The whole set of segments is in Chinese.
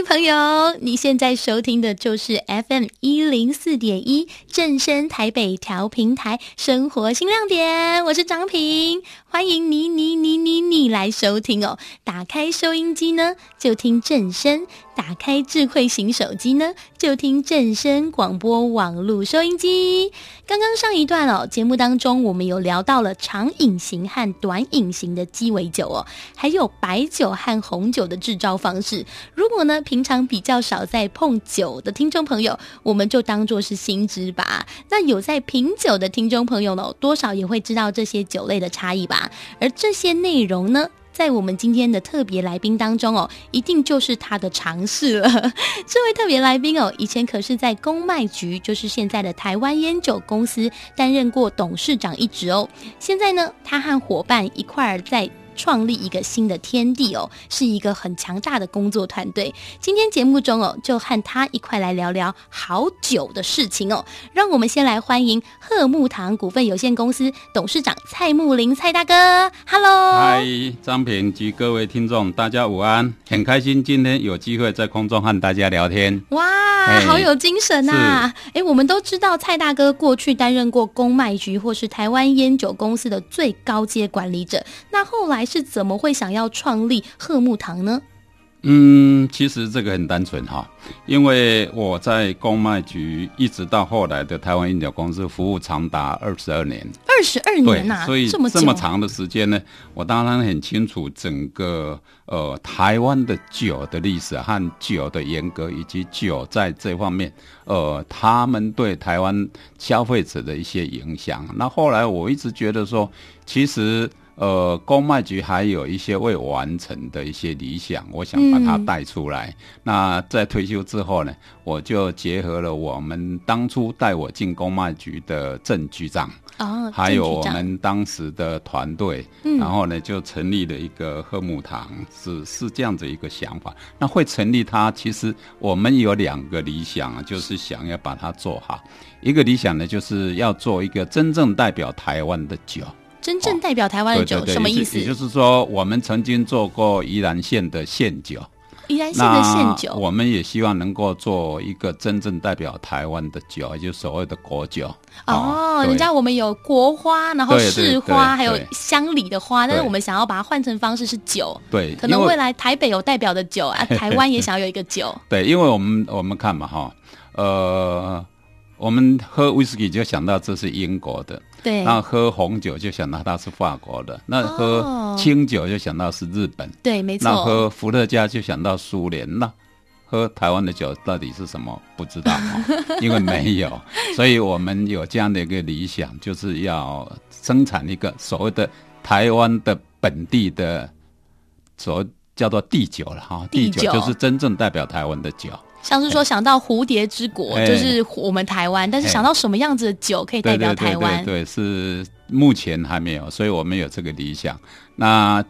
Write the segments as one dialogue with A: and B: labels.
A: 朋友，你现在收听的就是 FM 一零四点一正声台北调频台生活新亮点，我是张平，欢迎你你你你你来收听哦。打开收音机呢，就听正声；打开智慧型手机呢，就听正声广播网络收音机。刚刚上一段哦，节目当中我们有聊到了长饮型和短饮型的鸡尾酒哦，还有白酒和红酒的制造方式。如果呢，平常比较少在碰酒的听众朋友，我们就当做是新知吧。那有在品酒的听众朋友呢，多少也会知道这些酒类的差异吧。而这些内容呢，在我们今天的特别来宾当中哦，一定就是他的尝试了。这位特别来宾哦，以前可是在公卖局，就是现在的台湾烟酒公司担任过董事长一职哦。现在呢，他和伙伴一块儿在。创立一个新的天地哦，是一个很强大的工作团队。今天节目中哦，就和他一块来聊聊好酒的事情哦。让我们先来欢迎鹤木堂股份有限公司董事长蔡木林蔡大哥。Hello，
B: 嗨，张平及各位听众，大家午安，很开心今天有机会在空中和大家聊天。
A: 哇，好有精神呐、啊！哎，我们都知道蔡大哥过去担任过公卖局或是台湾烟酒公司的最高阶管理者，那后来。是怎么会想要创立鹤木堂呢？
B: 嗯，其实这个很单纯哈，因为我在公卖局一直到后来的台湾烟酒公司服务长达二十二年，
A: 二十二年呐、啊，
B: 所以这么这么长的时间呢，我当然很清楚整个呃台湾的酒的历史和酒的严格，以及酒在这方面呃他们对台湾消费者的一些影响。那后来我一直觉得说，其实。呃，公卖局还有一些未完成的一些理想，我想把它带出来。嗯。那在退休之后呢，我就结合了我们当初带我进公卖局的郑局长，哦，还有我们当时的团队，嗯，然后呢，就成立了一个贺木堂，是是这样子一个想法。那会成立它，其实我们有两个理想啊，就是想要把它做好。一个理想呢，就是要做一个真正代表台湾的酒。
A: 真正代表台湾的酒，什么意思？
B: 也就是说，我们曾经做过宜兰县的县酒，
A: 宜兰县的县酒，
B: 我们也希望能够做一个真正代表台湾的酒，也就是所谓的国酒。
A: 哦，哦人家我们有国花，然后市花，还有乡里的花，但是我们想要把它换成方式是酒。对，可能未来台北有代表的酒啊，台湾也想要有一个酒。
B: 对，因为我们我们看嘛，哈，呃。我们喝威士忌就想到这是英国的，
A: 对。
B: 那喝红酒就想到它是法国的，那喝清酒就想到是日本，
A: 对，没错。
B: 那喝伏特加就想到苏联，那喝台湾的酒到底是什么？不知道，因为没有，所以我们有这样的一个理想，就是要生产一个所谓的台湾的本地的，所谓叫做地酒了哈，地酒就是真正代表台湾的酒。
A: 像是说想到蝴蝶之国，就是我们台湾，但是想到什么样子的酒可以代表台湾？
B: 对，对，对，对，是目前还没有，所以我们有这个理想。那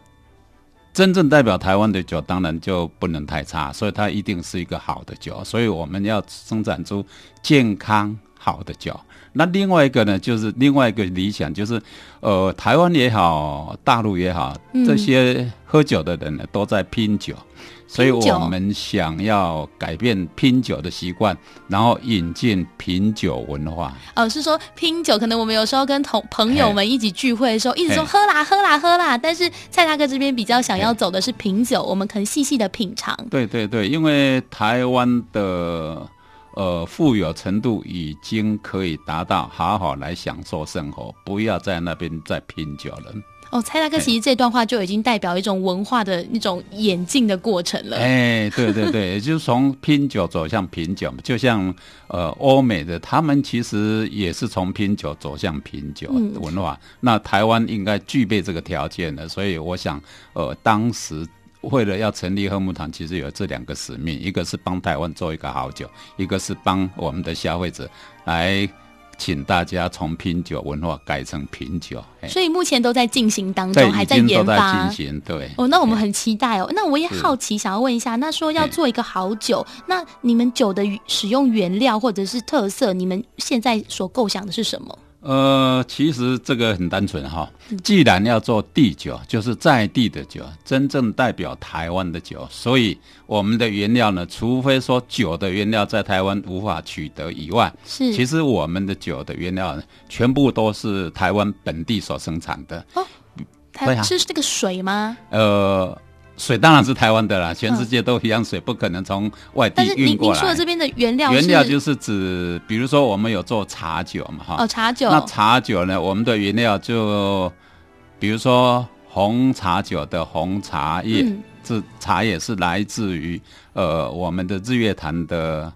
B: 真正代表台湾的酒，当然就不能太差，所以它一定是一个好的酒。所以我们要生产出健康好的酒。那另外一个呢，就是另外一个理想，就是呃，台湾也好，大陆也好，这些喝酒的人呢，都在拼酒。所以我们想要改变拼酒的习惯，然后引进品酒文化。
A: 哦，是说拼酒，可能我们有时候跟同朋友们一起聚会的时候，一直说喝啦喝啦喝啦。但是蔡大哥这边比较想要走的是品酒，我们可能细细的品尝。
B: 对对对，因为台湾的呃富有程度已经可以达到好好来享受生活，不要在那边再拼酒了。
A: 哦，蔡大哥，其实这段话就已经代表一种文化的那种演进的过程了。
B: 哎，对对对，也就是从拼酒走向品酒，就像呃欧美的，他们其实也是从拼酒走向品酒文化。嗯、那台湾应该具备这个条件的，所以我想，呃，当时为了要成立鹤木堂，其实有这两个使命，一个是帮台湾做一个好酒，一个是帮我们的消费者来。请大家从品酒文化改成品酒，
A: 所以目前都在进行当中，还在研发。
B: 进行对
A: 哦，那我们很期待哦。那我也好奇，想要问一下，那说要做一个好酒，那你们酒的使用原料或者是特色，你们现在所构想的是什么？
B: 呃，其实这个很单纯哈。既然要做地酒，就是在地的酒，真正代表台湾的酒，所以我们的原料呢，除非说酒的原料在台湾无法取得以外，
C: 是，
B: 其实我们的酒的原料呢，全部都是台湾本地所生产的。
C: 哦，它是这个水吗？
B: 呃。水当然是台湾的啦，全世界都一样，水不可能从外地运过来。但是您您
C: 说的这边的原料，
B: 原料就是指，比如说我们有做茶酒嘛，哈。
C: 哦，茶酒。
B: 那茶酒呢，我们的原料就，比如说红茶酒的红茶叶，这、嗯、茶叶是来自于呃我们的日月潭的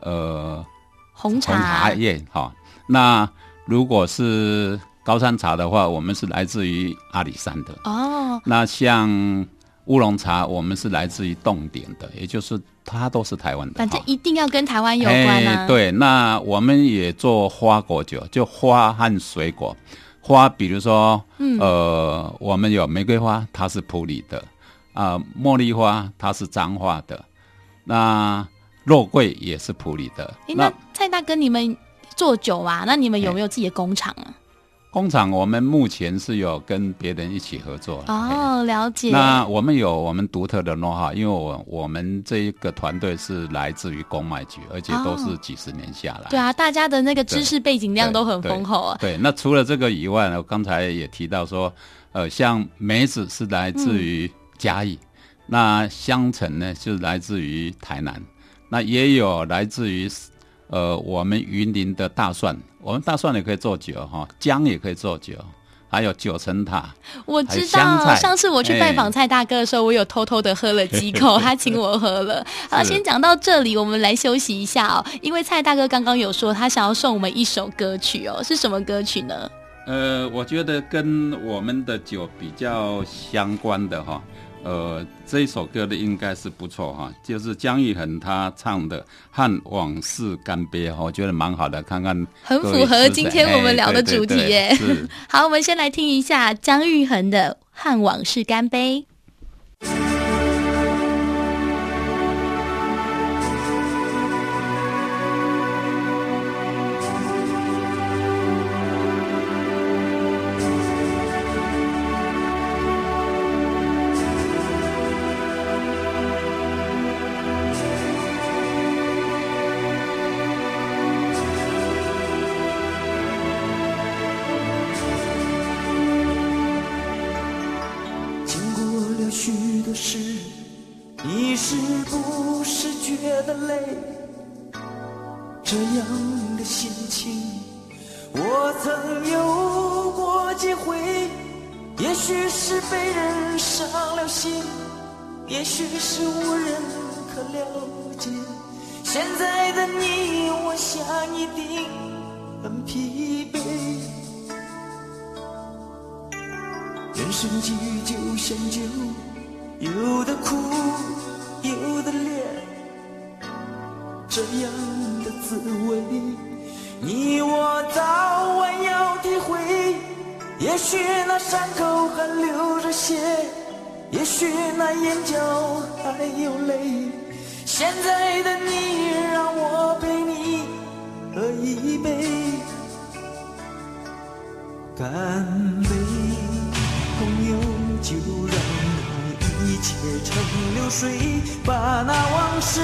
B: 呃
C: 红茶，
B: 红茶叶哈。那如果是高山茶的话，我们是来自于阿里山的。哦。那像。乌龙茶，我们是来自于冻顶的，也就是它都是台湾的。
C: 反正一定要跟台湾有关啊。
B: 对，那我们也做花果酒，就花和水果。花，比如说，嗯、呃，我们有玫瑰花，它是普里的；啊、呃，茉莉花，它是彰化的；那肉桂也是普里的。
C: 那蔡大哥，你们做酒啊？那你们有没有自己的工厂啊？
B: 工厂我们目前是有跟别人一起合作
C: 哦，了解。
B: 那我们有我们独特的 know-how，因为我我们这一个团队是来自于公卖局，而且都是几十年下来。
C: 对啊，大家的那个知识背景量都很丰厚啊。
B: 对，那除了这个以外呢，我刚才也提到说，呃，像梅子是来自于嘉义，嗯、那香橙呢就是来自于台南，那也有来自于。呃，我们云林的大蒜，我们大蒜也可以做酒哈，姜也可以做酒，还有九层塔。
C: 我知道，上次我去拜访蔡大哥的时候，欸、我有偷偷的喝了几口，他请我喝了。好，先讲到这里，我们来休息一下哦。因为蔡大哥刚刚有说他想要送我们一首歌曲哦，是什么歌曲呢？
B: 呃，我觉得跟我们的酒比较相关的哈。呃，这一首歌的应该是不错哈，就是姜育恒他唱的《和往事干杯》哈，我觉得蛮好的，看看
C: 很符合今天我们聊的主题耶。是，好，我们先来听一下姜育恒的《和往事干杯》。泪这样的心情我曾有过几回也许是被人伤了心也许是无人可了解。现在的你我想一定很疲惫。人生际遇就像酒有的苦有的烈这样的滋味你我早晚要体会也许那伤口还流着血也许那眼角还有泪。现在的你让我陪你喝一杯干杯朋友就让那一切成流水把那往事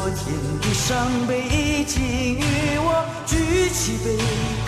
C: 昨天的伤悲已经与我举起杯。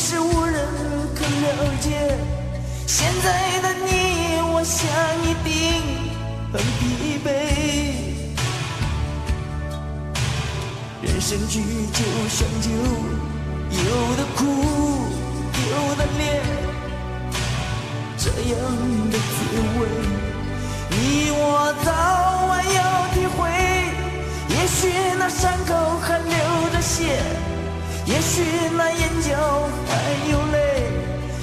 C: 是无人可了解。现在的你，我想一定很疲惫。人生聚就像酒，有的苦，有的烈，这样的滋味，你我早晚要体会。也许那伤口还流着血，也许那眼角还有泪。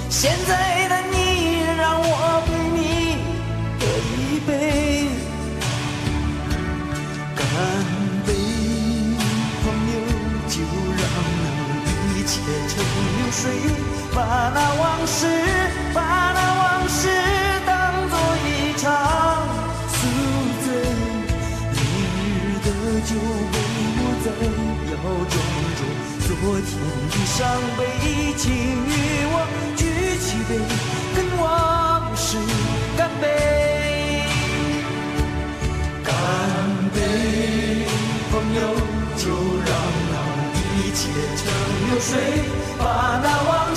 C: 现在的你，让我陪你喝一杯，干杯，朋友，就让那一切。成流水，把那往事，把那往事当作一场宿醉。明日的酒被抹在窑中中，昨天的伤悲，请与我举起杯，跟往事干杯，干杯，朋友，就让那一切成流水。把那往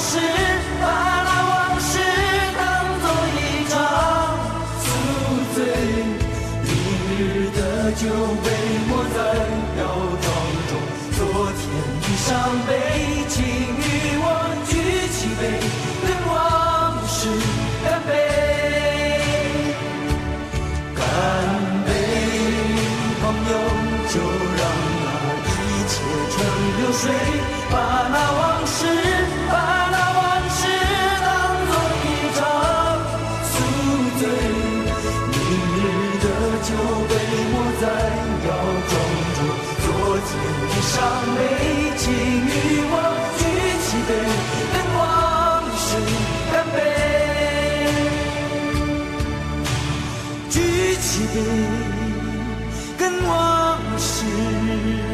C: 被抹在窑庄中，昨天的伤悲，请与我举起杯，跟往事干杯，举起杯，跟往事。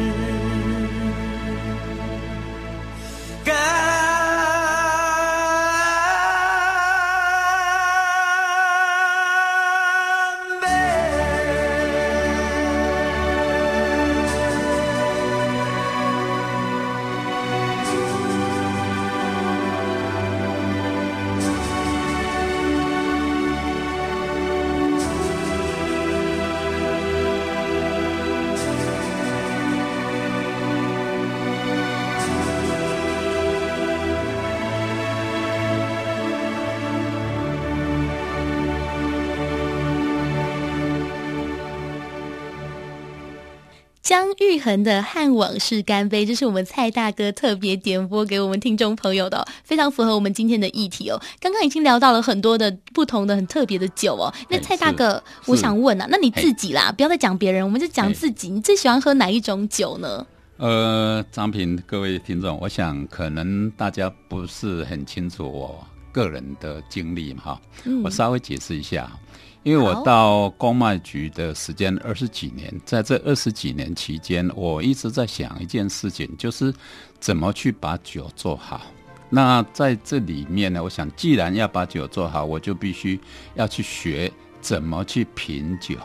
A: 姜育恒的《和往事干杯》，这是我们蔡大哥特别点播给我们听众朋友的，非常符合我们今天的议题哦。刚刚已经聊到了很多的不同的很特别的酒哦。那蔡大哥，我想问啊，那你自己啦，不要再讲别人，我们就讲自己，你最喜欢喝哪一种酒呢？
B: 呃，张平，各位听众，我想可能大家不是很清楚我个人的经历嘛，哈，我稍微解释一下。因为我到公卖局的时间二十几年，在这二十几年期间，我一直在想一件事情，就是怎么去把酒做好。那在这里面呢，我想既然要把酒做好，我就必须要去学怎么去品酒，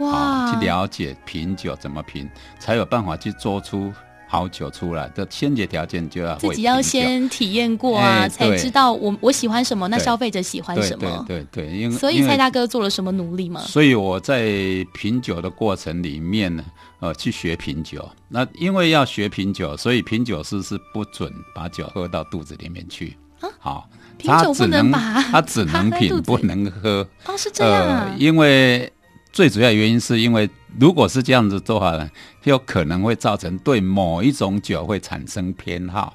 B: 哇，去了解品酒怎么品，才有办法去做出。好酒出来的先决条件就要
A: 自己要先体验过啊，欸、才知道我我喜欢什么，那消费者喜欢什么。
B: 对对对，因为
A: 所以蔡大哥做了什么努力吗？
B: 所以我在品酒的过程里面呢，呃，去学品酒。那因为要学品酒，所以品酒师是不准把酒喝到肚子里面去。啊，好，
A: 品酒不能把
B: 他只能品不能喝。
A: 哦，是这样啊。
B: 呃、因为最主要原因是因为。如果是这样子做法呢，就可能会造成对某一种酒会产生偏好。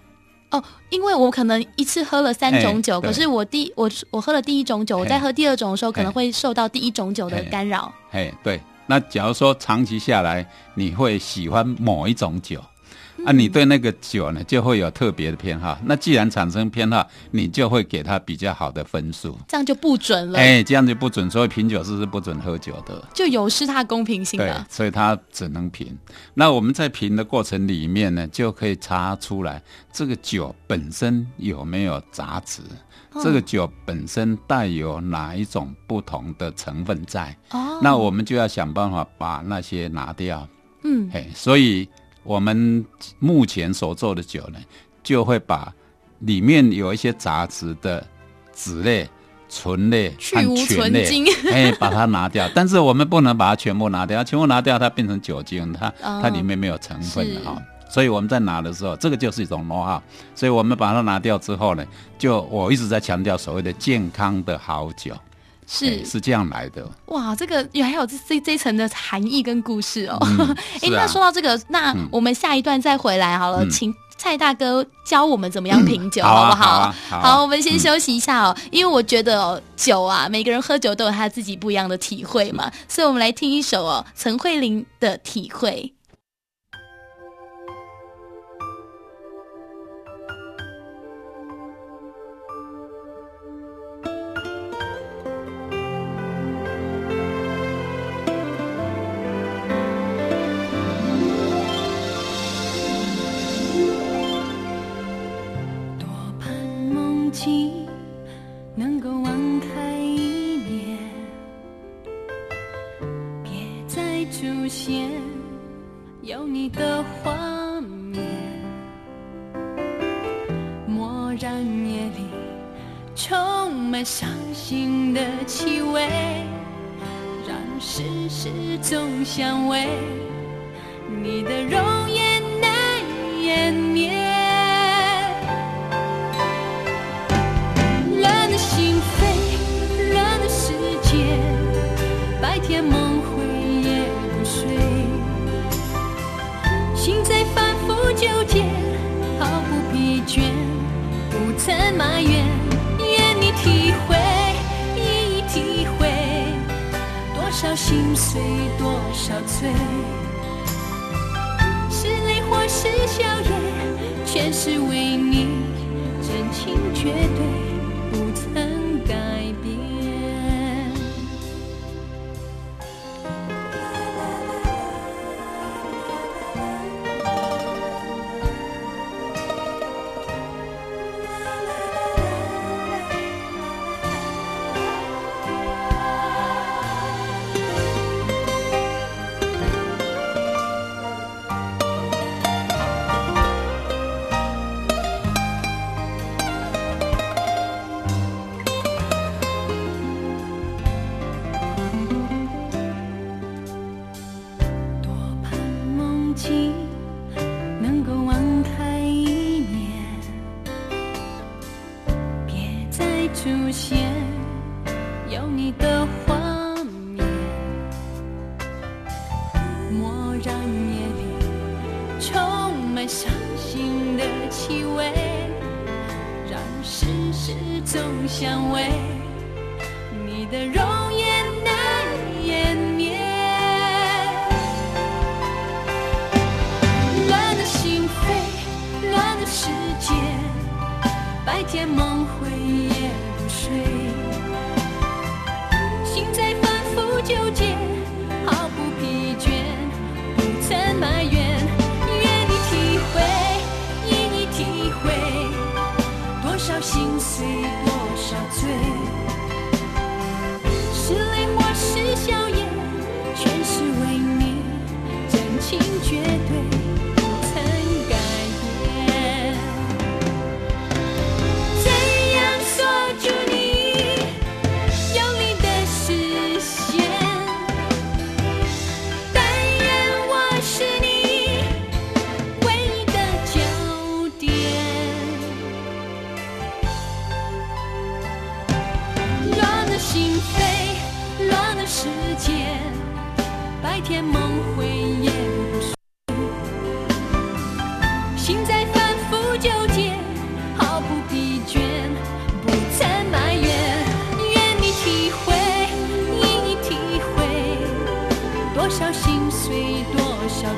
A: 哦，因为我可能一次喝了三种酒，可是我第我我喝了第一种酒，我在喝第二种的时候，可能会受到第一种酒的干扰。
B: 哎，对。那假如说长期下来，你会喜欢某一种酒，啊，你对那个酒呢就会有特别的偏好。那既然产生偏好，你就会给他比较好的分数，
A: 这样就不准了。
B: 哎，这样就不准，所以品酒师是不准喝酒的，
A: 就有失他公平性了。
B: 对，所以他只能品。那我们在品的过程里面呢，就可以查出来这个酒本身有没有杂质，哦、这个酒本身带有哪一种不同的成分在。哦，那我们就要想办法把那些拿掉。嗯，哎，所以。我们目前所做的酒呢，就会把里面有一些杂质的酯类、醇类和醛类，哎，把它拿掉。但是我们不能把它全部拿掉，全部拿掉它变成酒精，它、哦、它里面没有成分了哈。所以我们在拿的时候，这个就是一种 know-how。所以我们把它拿掉之后呢，就我一直在强调所谓的健康的好酒。是、欸、是这样来的。
A: 哇，这个也还有这这这一层的含义跟故事哦。哎、嗯啊。欸，那说到这个，那我们下一段再回来好了，嗯、请蔡大哥教我们怎么样品酒，嗯、好不好？好，啊好，啊好，啊、好，我们先休息一下哦，嗯、因为我觉得哦，酒啊，每个人喝酒都有他自己不一样的体会嘛，所以我们来听一首哦，陈慧琳的体会。
D: 充满伤心的气味，让世事总相违。你的容。心碎多少罪，是泪或是笑颜，全是为你真情绝。septième monde.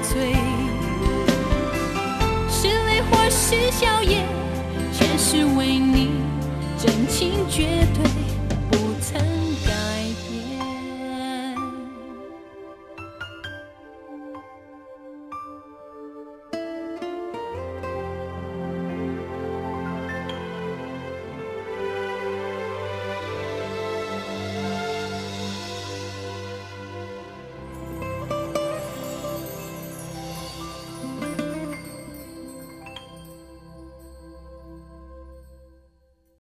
D: 醉。是泪或是笑也全是为你真情绝对。